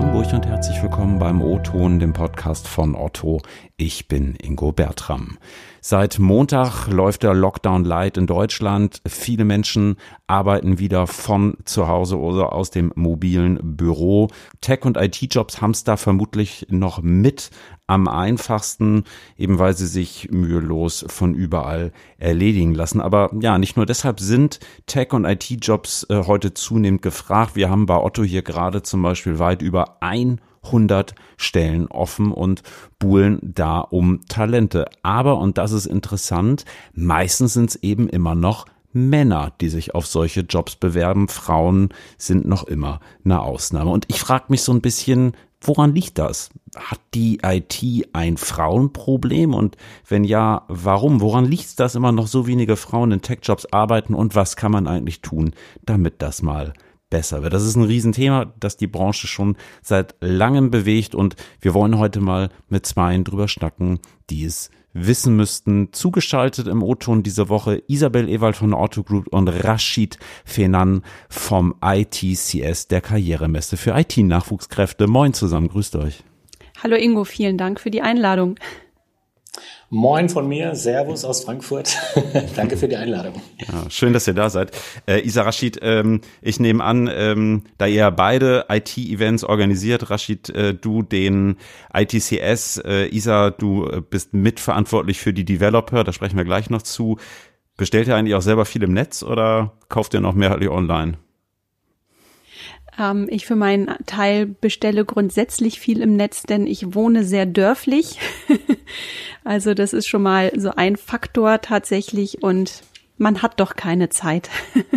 come Hamburg und herzlich willkommen beim O-Ton, dem Podcast von Otto. Ich bin Ingo Bertram. Seit Montag läuft der Lockdown Light in Deutschland. Viele Menschen arbeiten wieder von zu Hause oder aus dem mobilen Büro. Tech- und IT-Jobs haben es da vermutlich noch mit am einfachsten, eben weil sie sich mühelos von überall erledigen lassen. Aber ja, nicht nur deshalb sind Tech- und IT-Jobs äh, heute zunehmend gefragt. Wir haben bei Otto hier gerade zum Beispiel weit über 100 Stellen offen und buhlen da um Talente. Aber, und das ist interessant, meistens sind es eben immer noch Männer, die sich auf solche Jobs bewerben. Frauen sind noch immer eine Ausnahme. Und ich frage mich so ein bisschen, woran liegt das? Hat die IT ein Frauenproblem? Und wenn ja, warum? Woran liegt es, dass immer noch so wenige Frauen in Tech-Jobs arbeiten? Und was kann man eigentlich tun, damit das mal besser wird. Das ist ein Riesenthema, das die Branche schon seit langem bewegt und wir wollen heute mal mit zweien drüber schnacken, die es wissen müssten. Zugeschaltet im O-Ton diese Woche Isabel Ewald von Auto Group und Rashid Fenan vom ITCS der Karrieremesse für IT-Nachwuchskräfte. Moin zusammen, grüßt euch. Hallo Ingo, vielen Dank für die Einladung. Moin von mir, Servus aus Frankfurt. Danke für die Einladung. Ja, schön, dass ihr da seid. Äh, Isa Rashid, ähm, ich nehme an, ähm, da ihr beide IT-Events organisiert, Rashid, äh, du den ITCS, äh, Isa, du äh, bist mitverantwortlich für die Developer, da sprechen wir gleich noch zu. Bestellt ihr eigentlich auch selber viel im Netz oder kauft ihr noch mehrheitlich online? Ähm, ich für meinen Teil bestelle grundsätzlich viel im Netz, denn ich wohne sehr dörflich. also das ist schon mal so ein Faktor tatsächlich und man hat doch keine Zeit.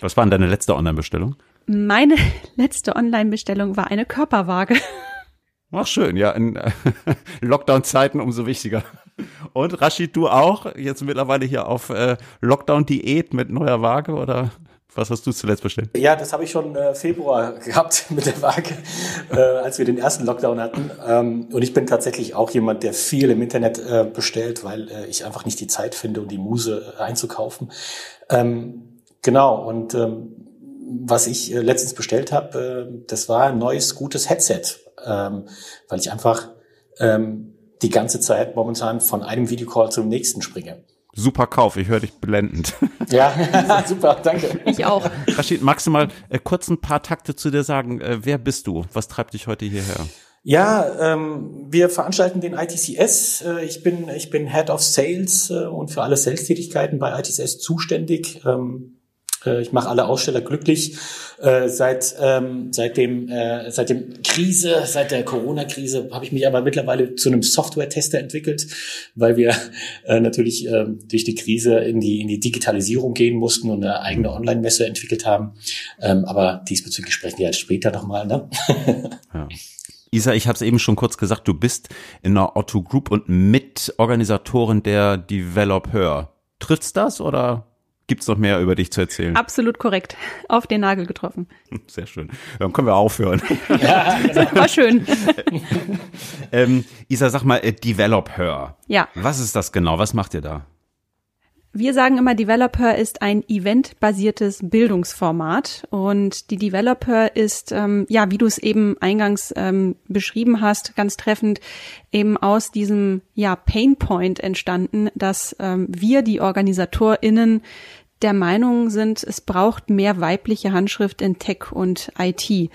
Was war denn deine letzte Online-Bestellung? Meine letzte Online-Bestellung war eine Körperwaage. Ach schön, ja, in Lockdown-Zeiten umso wichtiger. Und Rashid, du auch? Jetzt mittlerweile hier auf äh, Lockdown-Diät mit neuer Waage oder was hast du zuletzt bestellt? Ja, das habe ich schon äh, Februar gehabt mit der Waage, äh, als wir den ersten Lockdown hatten. Ähm, und ich bin tatsächlich auch jemand, der viel im Internet äh, bestellt, weil äh, ich einfach nicht die Zeit finde und die Muse äh, einzukaufen. Ähm, genau, und ähm, was ich äh, letztens bestellt habe, äh, das war ein neues, gutes Headset, ähm, weil ich einfach ähm, die ganze Zeit momentan von einem Videocall zum nächsten springe. Super Kauf, ich höre dich blendend. Ja, super, danke. Ich auch. Rashid, magst du mal äh, kurz ein paar Takte zu dir sagen? Äh, wer bist du? Was treibt dich heute hierher? Ja, ähm, wir veranstalten den ITCS. Äh, ich bin ich bin Head of Sales äh, und für alle Sales-Tätigkeiten bei ITCS zuständig. Ähm, äh, ich mache alle Aussteller glücklich. Äh, seit ähm, seit dem äh, seit dem Krise, seit der Corona-Krise habe ich mich aber mittlerweile zu einem Software-Tester entwickelt, weil wir äh, natürlich äh, durch die Krise in die in die Digitalisierung gehen mussten und eine eigene Online-Messe entwickelt haben. Ähm, aber diesbezüglich sprechen wir halt später nochmal. Ne? ja. Isa, ich habe es eben schon kurz gesagt, du bist in der Otto Group und Mitorganisatorin der Developer. Trifft's das oder Gibt's noch mehr über dich zu erzählen? Absolut korrekt. Auf den Nagel getroffen. Sehr schön. Dann können wir aufhören. Ja, genau. War schön. ähm, Isa, sag mal, äh, Developer. Ja. Was ist das genau? Was macht ihr da? Wir sagen immer, Developer ist ein eventbasiertes Bildungsformat und die Developer ist, ähm, ja, wie du es eben eingangs ähm, beschrieben hast, ganz treffend eben aus diesem ja Painpoint entstanden, dass ähm, wir die OrganisatorInnen der Meinung sind, es braucht mehr weibliche Handschrift in Tech und IT.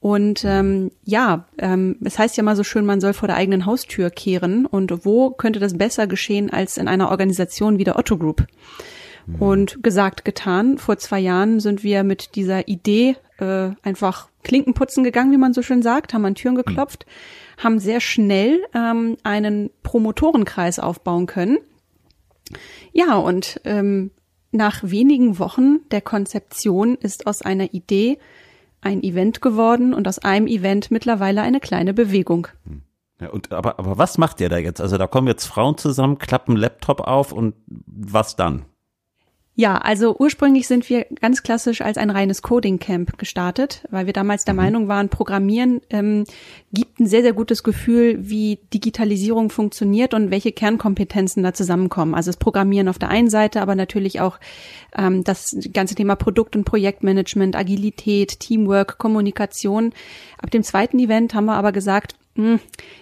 Und ähm, ja, ähm, es heißt ja mal so schön, man soll vor der eigenen Haustür kehren. Und wo könnte das besser geschehen als in einer Organisation wie der Otto Group? Mhm. Und gesagt, getan. Vor zwei Jahren sind wir mit dieser Idee äh, einfach Klinkenputzen gegangen, wie man so schön sagt, haben an Türen geklopft, mhm. haben sehr schnell ähm, einen Promotorenkreis aufbauen können. Ja, und ähm, nach wenigen Wochen der Konzeption ist aus einer Idee ein Event geworden und aus einem Event mittlerweile eine kleine Bewegung. Hm. Ja, und aber, aber was macht ihr da jetzt? Also da kommen jetzt Frauen zusammen, klappen Laptop auf und was dann? Ja, also ursprünglich sind wir ganz klassisch als ein reines Coding Camp gestartet, weil wir damals der mhm. Meinung waren, Programmieren ähm, gibt ein sehr, sehr gutes Gefühl, wie Digitalisierung funktioniert und welche Kernkompetenzen da zusammenkommen. Also das Programmieren auf der einen Seite, aber natürlich auch ähm, das ganze Thema Produkt- und Projektmanagement, Agilität, Teamwork, Kommunikation. Ab dem zweiten Event haben wir aber gesagt,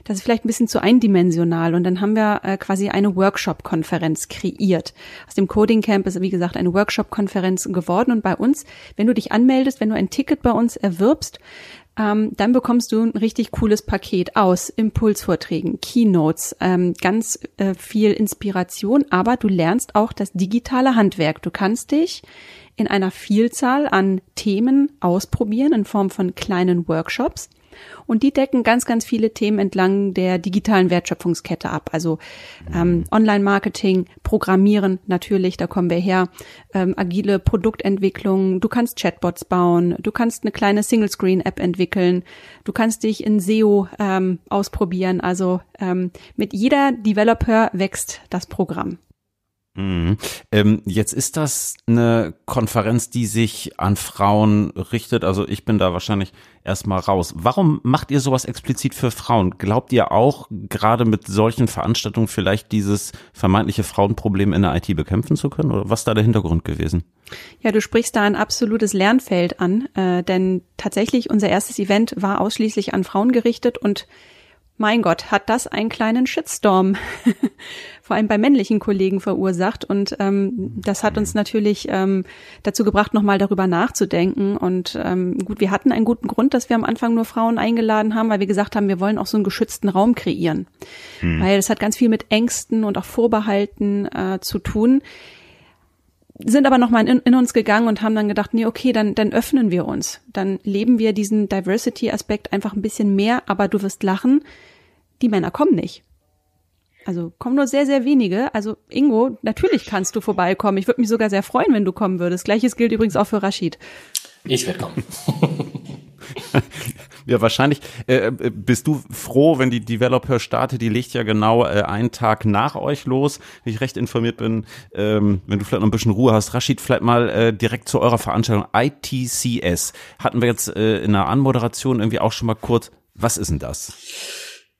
das ist vielleicht ein bisschen zu eindimensional. Und dann haben wir äh, quasi eine Workshop-Konferenz kreiert. Aus dem Coding Camp ist, wie gesagt, eine Workshop-Konferenz geworden. Und bei uns, wenn du dich anmeldest, wenn du ein Ticket bei uns erwirbst, ähm, dann bekommst du ein richtig cooles Paket aus Impulsvorträgen, Keynotes, ähm, ganz äh, viel Inspiration, aber du lernst auch das digitale Handwerk. Du kannst dich in einer Vielzahl an Themen ausprobieren in Form von kleinen Workshops. Und die decken ganz, ganz viele Themen entlang der digitalen Wertschöpfungskette ab. Also ähm, Online-Marketing, Programmieren natürlich, da kommen wir her, ähm, agile Produktentwicklung, du kannst Chatbots bauen, du kannst eine kleine Single-Screen-App entwickeln, du kannst dich in SEO ähm, ausprobieren. Also ähm, mit jeder Developer wächst das Programm. Mhm. Ähm, jetzt ist das eine Konferenz, die sich an Frauen richtet. Also ich bin da wahrscheinlich erstmal raus. Warum macht ihr sowas explizit für Frauen? Glaubt ihr auch, gerade mit solchen Veranstaltungen vielleicht dieses vermeintliche Frauenproblem in der IT bekämpfen zu können? Oder was da der Hintergrund gewesen? Ja, du sprichst da ein absolutes Lernfeld an, äh, denn tatsächlich unser erstes Event war ausschließlich an Frauen gerichtet und mein Gott, hat das einen kleinen Shitstorm, vor allem bei männlichen Kollegen verursacht. Und ähm, das hat uns natürlich ähm, dazu gebracht, nochmal darüber nachzudenken. Und ähm, gut, wir hatten einen guten Grund, dass wir am Anfang nur Frauen eingeladen haben, weil wir gesagt haben, wir wollen auch so einen geschützten Raum kreieren. Hm. Weil es hat ganz viel mit Ängsten und auch Vorbehalten äh, zu tun sind aber nochmal in, in uns gegangen und haben dann gedacht, nee, okay, dann, dann öffnen wir uns. Dann leben wir diesen Diversity-Aspekt einfach ein bisschen mehr, aber du wirst lachen, die Männer kommen nicht. Also kommen nur sehr, sehr wenige. Also Ingo, natürlich kannst du vorbeikommen. Ich würde mich sogar sehr freuen, wenn du kommen würdest. Gleiches gilt übrigens auch für Rashid. Ich werde kommen. ja, wahrscheinlich äh, äh, bist du froh, wenn die Developer startet. Die legt ja genau äh, einen Tag nach euch los. Wenn ich recht informiert bin, ähm, wenn du vielleicht noch ein bisschen Ruhe hast. Rashid, vielleicht mal äh, direkt zu eurer Veranstaltung ITCS. Hatten wir jetzt äh, in der Anmoderation irgendwie auch schon mal kurz. Was ist denn das?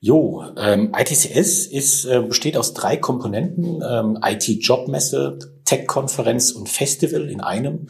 Jo, ähm, ITCS ist, äh, besteht aus drei Komponenten, ähm, IT-Jobmesse, Tech-Konferenz und Festival in einem.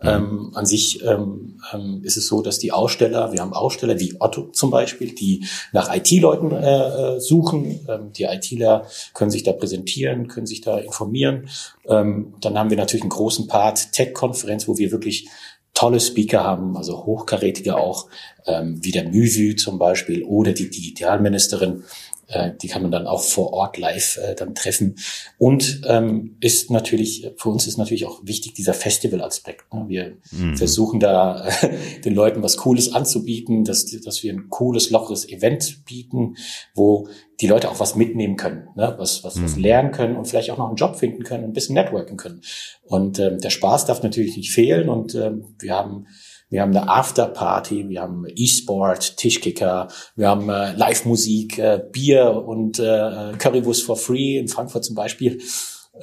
Mhm. Ähm, an sich ähm, ähm, ist es so, dass die Aussteller, wir haben Aussteller wie Otto zum Beispiel, die nach IT-Leuten äh, äh, suchen. Ähm, die ITler können sich da präsentieren, können sich da informieren. Ähm, dann haben wir natürlich einen großen Part Tech-Konferenz, wo wir wirklich tolle Speaker haben, also hochkarätige auch, ähm, wie der Müvü zum Beispiel oder die Digitalministerin. Äh, die kann man dann auch vor Ort live äh, dann treffen. Und ähm, ist natürlich, für uns ist natürlich auch wichtig dieser Festival-Aspekt. Ne? Wir mhm. versuchen da äh, den Leuten was Cooles anzubieten, dass, dass wir ein cooles, lockeres Event bieten, wo die Leute auch was mitnehmen können, ne? was, was, mhm. was lernen können und vielleicht auch noch einen Job finden können, ein bisschen networken können. Und ähm, der Spaß darf natürlich nicht fehlen und ähm, wir haben wir haben eine Afterparty, wir haben E-Sport, Tischkicker, wir haben äh, Live-Musik, äh, Bier und äh, Currywurst for free in Frankfurt zum Beispiel.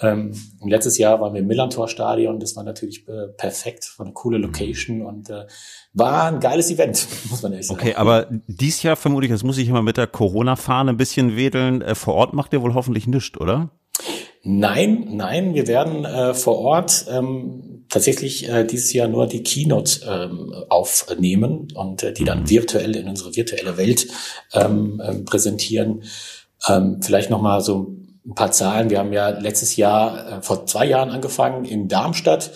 Ähm, letztes Jahr waren wir im Millantor-Stadion, das war natürlich äh, perfekt, war eine coole Location und äh, war ein geiles Event, muss man ehrlich sagen. Okay, aber dies Jahr vermutlich, das muss ich immer mit der Corona-Fahne ein bisschen wedeln, äh, vor Ort macht ihr wohl hoffentlich nichts, oder? Nein, nein, wir werden äh, vor Ort ähm, tatsächlich äh, dieses Jahr nur die Keynotes ähm, aufnehmen und äh, die dann virtuell in unsere virtuelle Welt ähm, äh, präsentieren. Ähm, vielleicht noch mal so ein paar Zahlen. Wir haben ja letztes Jahr, äh, vor zwei Jahren angefangen in Darmstadt ähm,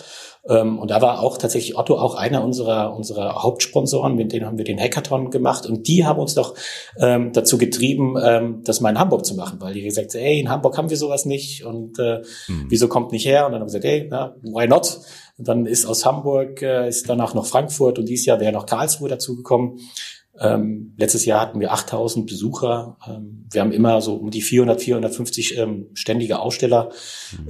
und da war auch tatsächlich Otto auch einer unserer, unserer Hauptsponsoren, mit denen haben wir den Hackathon gemacht und die haben uns doch ähm, dazu getrieben, ähm, das mal in Hamburg zu machen, weil die gesagt haben, ey, in Hamburg haben wir sowas nicht und äh, mhm. wieso kommt nicht her? Und dann haben wir gesagt, ey, na, why not? Und dann ist aus Hamburg, äh, ist danach noch Frankfurt und dieses Jahr wäre noch Karlsruhe dazugekommen. Ähm, letztes Jahr hatten wir 8000 Besucher. Ähm, wir haben immer so um die 400, 450 ähm, ständige Aussteller.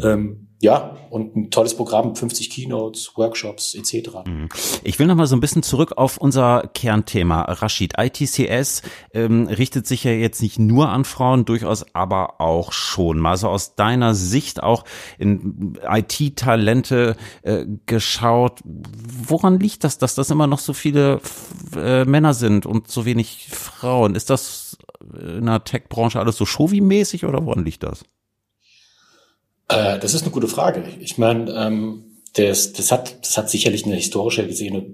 Mhm. Ja, und ein tolles Programm, 50 Keynotes, Workshops etc. Mhm. Ich will noch mal so ein bisschen zurück auf unser Kernthema. Rashid, ITCS ähm, richtet sich ja jetzt nicht nur an Frauen, durchaus aber auch schon. Mal so aus deiner Sicht auch in IT-Talente äh, geschaut. Woran liegt das, dass das immer noch so viele äh, Männer sind und so wenig Frauen? Ist das in der Tech-Branche alles so Shovi-mäßig oder woran liegt das? Äh, das ist eine gute Frage. Ich meine, ähm, das, das, hat, das hat sicherlich eine historische gesehene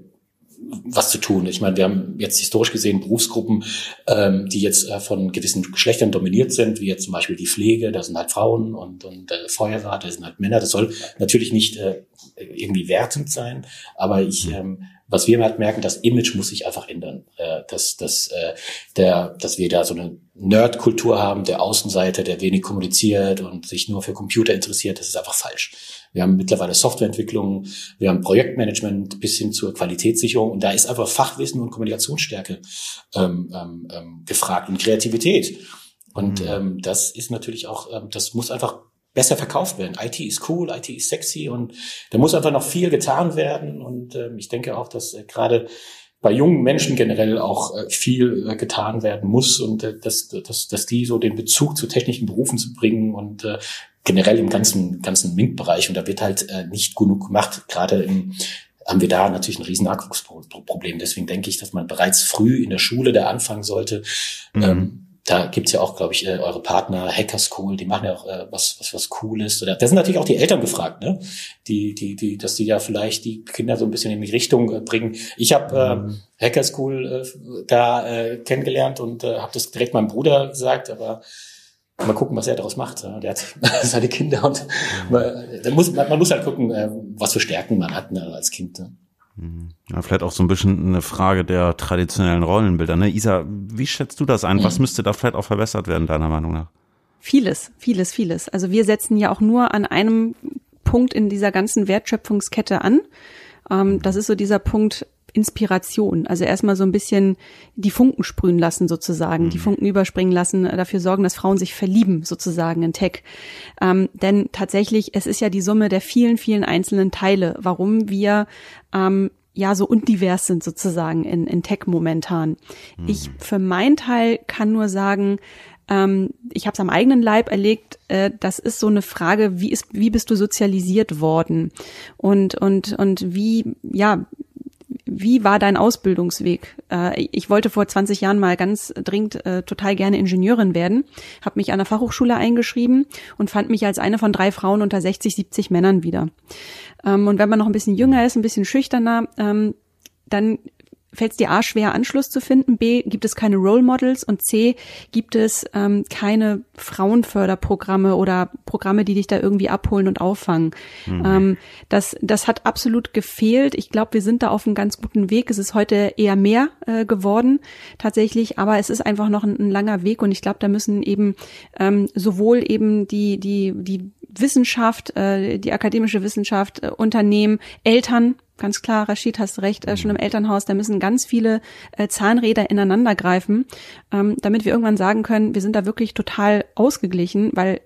was zu tun. Ich meine, wir haben jetzt historisch gesehen Berufsgruppen, ähm, die jetzt äh, von gewissen Geschlechtern dominiert sind, wie jetzt zum Beispiel die Pflege, da sind halt Frauen und, und äh, Feuerwehr, da sind halt Männer. Das soll natürlich nicht äh, irgendwie wertend sein, aber ich ähm, was wir halt merken, das Image muss sich einfach ändern. Äh, dass, dass, äh, der, dass wir da so eine Nerd-Kultur haben, der Außenseiter, der wenig kommuniziert und sich nur für Computer interessiert, das ist einfach falsch. Wir haben mittlerweile Softwareentwicklung, wir haben Projektmanagement bis hin zur Qualitätssicherung und da ist einfach Fachwissen und Kommunikationsstärke ähm, ähm, ähm gefragt und Kreativität. Und mhm. ähm, das ist natürlich auch, ähm, das muss einfach besser verkauft werden. IT ist cool, IT ist sexy und da muss einfach noch viel getan werden. Und äh, ich denke auch, dass äh, gerade bei jungen Menschen generell auch äh, viel äh, getan werden muss und äh, dass, dass, dass die so den Bezug zu technischen Berufen zu bringen und äh, generell im ganzen ganzen MINT-Bereich. Und da wird halt äh, nicht genug gemacht. Gerade im haben wir da natürlich ein riesen Nachwuchsproblem. Deswegen denke ich, dass man bereits früh in der Schule da anfangen sollte, mhm. ähm, da gibt's ja auch, glaube ich, äh, eure Partner Hacker School, die machen ja auch äh, was, was, was Cooles. Oder, da sind natürlich auch die Eltern gefragt, ne? Die, die, die, dass die ja vielleicht die Kinder so ein bisschen in die Richtung äh, bringen. Ich habe äh, mhm. Hacker School äh, da äh, kennengelernt und äh, habe das direkt meinem Bruder gesagt, aber mal gucken, was er daraus macht. Der hat seine Kinder und mhm. man, muss, man muss halt gucken, äh, was für Stärken man hat ne, als Kind. Ne? Mhm. Ja, vielleicht auch so ein bisschen eine Frage der traditionellen Rollenbilder. Ne? Isa, wie schätzt du das ein? Was mhm. müsste da vielleicht auch verbessert werden, deiner Meinung nach? Vieles, vieles, vieles. Also wir setzen ja auch nur an einem Punkt in dieser ganzen Wertschöpfungskette an. Ähm, das ist so dieser Punkt Inspiration. Also erstmal so ein bisschen die Funken sprühen lassen sozusagen, mhm. die Funken überspringen lassen, dafür sorgen, dass Frauen sich verlieben sozusagen in Tech. Ähm, denn tatsächlich, es ist ja die Summe der vielen, vielen einzelnen Teile, warum wir ähm, ja so undivers sind sozusagen in, in Tech momentan. Mhm. Ich für meinen Teil kann nur sagen, ähm, ich habe es am eigenen Leib erlegt. Äh, das ist so eine Frage, wie ist, wie bist du sozialisiert worden und und und wie ja wie war dein Ausbildungsweg? Äh, ich wollte vor 20 Jahren mal ganz dringend äh, total gerne Ingenieurin werden, habe mich an der Fachhochschule eingeschrieben und fand mich als eine von drei Frauen unter 60, 70 Männern wieder. Ähm, und wenn man noch ein bisschen jünger ist, ein bisschen schüchterner, ähm, dann fällt es dir A schwer, Anschluss zu finden, B gibt es keine Role Models und C gibt es ähm, keine Frauenförderprogramme oder Programme, die dich da irgendwie abholen und auffangen. Mhm. Ähm, das, das hat absolut gefehlt. Ich glaube, wir sind da auf einem ganz guten Weg. Es ist heute eher mehr äh, geworden tatsächlich, aber es ist einfach noch ein, ein langer Weg und ich glaube, da müssen eben ähm, sowohl eben die, die, die Wissenschaft, äh, die akademische Wissenschaft, äh, Unternehmen, Eltern, ganz klar, Rashid, hast recht, äh, schon im Elternhaus, da müssen ganz viele äh, Zahnräder ineinander greifen, ähm, damit wir irgendwann sagen können, wir sind da wirklich total ausgeglichen, weil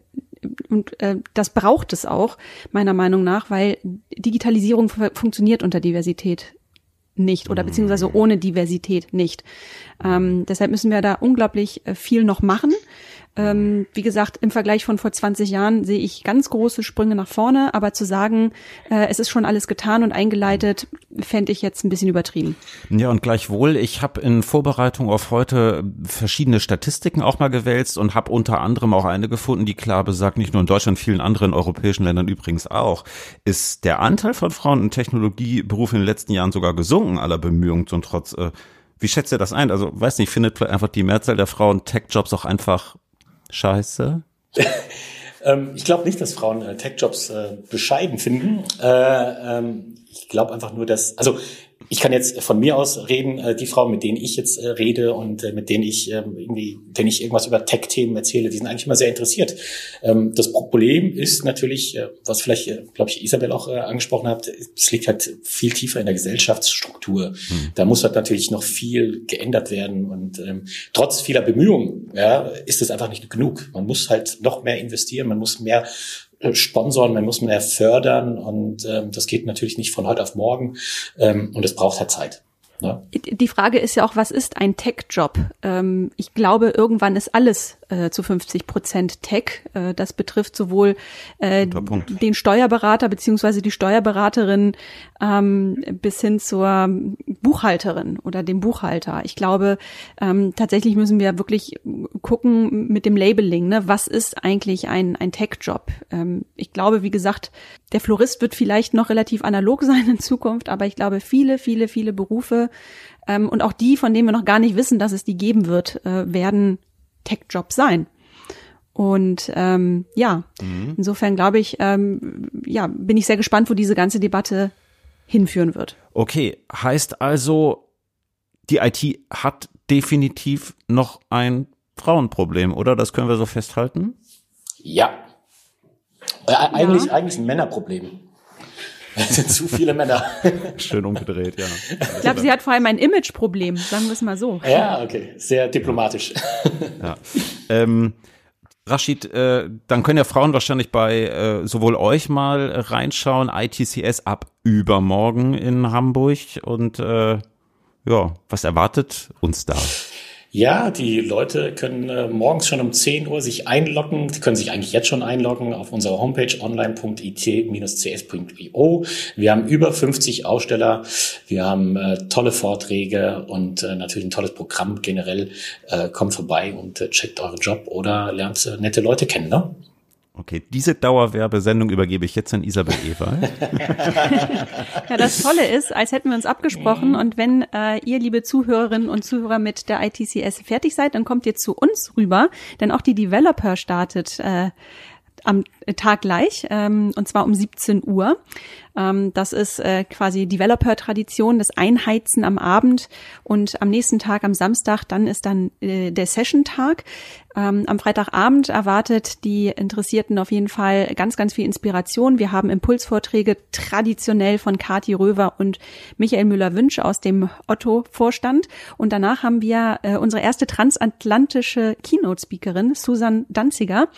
und äh, das braucht es auch, meiner Meinung nach, weil Digitalisierung funktioniert unter Diversität nicht oder beziehungsweise mhm. ohne Diversität nicht. Ähm, deshalb müssen wir da unglaublich äh, viel noch machen. Ähm, wie gesagt, im Vergleich von vor 20 Jahren sehe ich ganz große Sprünge nach vorne, aber zu sagen, äh, es ist schon alles getan und eingeleitet, fände ich jetzt ein bisschen übertrieben. Ja, und gleichwohl, ich habe in Vorbereitung auf heute verschiedene Statistiken auch mal gewälzt und habe unter anderem auch eine gefunden, die klar besagt, nicht nur in Deutschland, vielen anderen europäischen Ländern übrigens auch, ist der Anteil von Frauen in Technologieberufen in den letzten Jahren sogar gesunken, aller Bemühungen zum Trotz. Äh, wie schätzt ihr das ein? Also, weiß nicht, findet einfach die Mehrzahl der Frauen Tech-Jobs auch einfach scheiße? ähm, ich glaube nicht, dass Frauen äh, Tech-Jobs äh, bescheiden finden. Äh, ähm, ich glaube einfach nur, dass, also ich kann jetzt von mir aus reden, äh, die Frauen, mit denen ich jetzt äh, rede und äh, mit denen ich ähm, irgendwie, wenn ich irgendwas über Tech-Themen erzähle, die sind eigentlich immer sehr interessiert. Ähm, das Problem ist natürlich, was vielleicht, glaube ich, Isabel auch angesprochen hat, es liegt halt viel tiefer in der Gesellschaftsstruktur. Hm. Da muss halt natürlich noch viel geändert werden und ähm, trotz vieler Bemühungen ja, ist es einfach nicht genug. Man muss halt noch mehr investieren, man muss mehr äh, sponsern, man muss mehr fördern und ähm, das geht natürlich nicht von heute auf morgen ähm, und es braucht halt Zeit. Ja. Die Frage ist ja auch, was ist ein Tech-Job? Ähm, ich glaube, irgendwann ist alles äh, zu 50 Prozent Tech. Äh, das betrifft sowohl äh, den Steuerberater beziehungsweise die Steuerberaterin ähm, bis hin zur Buchhalterin oder dem Buchhalter. Ich glaube, ähm, tatsächlich müssen wir wirklich gucken mit dem Labeling, ne? was ist eigentlich ein, ein Tech-Job? Ähm, ich glaube, wie gesagt, der Florist wird vielleicht noch relativ analog sein in Zukunft, aber ich glaube, viele, viele, viele Berufe ähm, und auch die, von denen wir noch gar nicht wissen, dass es die geben wird, äh, werden Tech-Jobs sein. Und ähm, ja, mhm. insofern glaube ich, ähm, ja, bin ich sehr gespannt, wo diese ganze Debatte hinführen wird. Okay, heißt also, die IT hat definitiv noch ein Frauenproblem, oder? Das können wir so festhalten? Ja. Äh, eigentlich, ja. eigentlich ein Männerproblem. Es sind zu viele Männer. Schön umgedreht, ja. Ich glaube, sie hat vor allem ein Imageproblem, sagen wir es mal so. Ja, okay. Sehr diplomatisch. Ja. Ähm, Rashid, äh, dann können ja Frauen wahrscheinlich bei äh, sowohl euch mal reinschauen, ITCS ab übermorgen in Hamburg und äh, ja, was erwartet uns da? Ja, die Leute können äh, morgens schon um 10 Uhr sich einloggen. Die können sich eigentlich jetzt schon einloggen auf unserer Homepage online.it-cs.io. Wir haben über 50 Aussteller. Wir haben äh, tolle Vorträge und äh, natürlich ein tolles Programm generell. Äh, kommt vorbei und äh, checkt euren Job oder lernt äh, nette Leute kennen. Ne? Okay, diese Dauerwerbesendung übergebe ich jetzt an Isabel Ewald. ja, das Tolle ist, als hätten wir uns abgesprochen und wenn äh, ihr, liebe Zuhörerinnen und Zuhörer mit der ITCS fertig seid, dann kommt ihr zu uns rüber, denn auch die Developer startet äh, am Tag gleich, ähm, und zwar um 17 Uhr. Ähm, das ist äh, quasi Developer-Tradition, das Einheizen am Abend und am nächsten Tag, am Samstag, dann ist dann äh, der Session-Tag. Ähm, am Freitagabend erwartet die Interessierten auf jeden Fall ganz, ganz viel Inspiration. Wir haben Impulsvorträge traditionell von Kati Röver und Michael Müller-Wünsch aus dem Otto-Vorstand. Und danach haben wir äh, unsere erste transatlantische Keynote-Speakerin, Susan Danziger,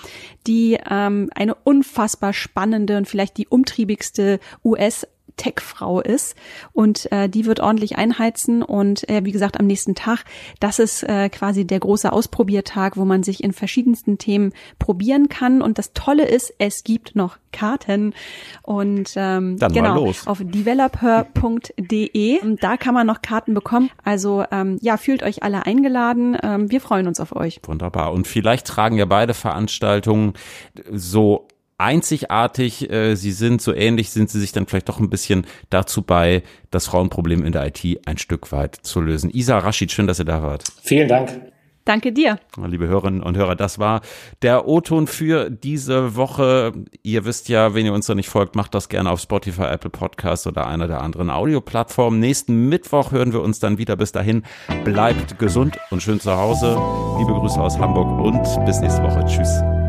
die ähm, eine unfassbar spannende und vielleicht die umtriebigste US Tech-Frau ist und äh, die wird ordentlich einheizen und äh, wie gesagt am nächsten Tag, das ist äh, quasi der große Ausprobiertag, wo man sich in verschiedensten Themen probieren kann und das Tolle ist, es gibt noch Karten und ähm, Dann genau los. auf developer.de da kann man noch Karten bekommen. Also ähm, ja, fühlt euch alle eingeladen. Ähm, wir freuen uns auf euch. Wunderbar und vielleicht tragen ja beide Veranstaltungen so einzigartig äh, sie sind, so ähnlich sind sie sich dann vielleicht doch ein bisschen dazu bei, das Frauenproblem in der IT ein Stück weit zu lösen. Isa Rashid, schön, dass ihr da wart. Vielen Dank. Danke dir. Liebe Hörerinnen und Hörer, das war der O-Ton für diese Woche. Ihr wisst ja, wenn ihr uns noch nicht folgt, macht das gerne auf Spotify, Apple Podcasts oder einer der anderen Audioplattformen. Nächsten Mittwoch hören wir uns dann wieder. Bis dahin bleibt gesund und schön zu Hause. Liebe Grüße aus Hamburg und bis nächste Woche. Tschüss.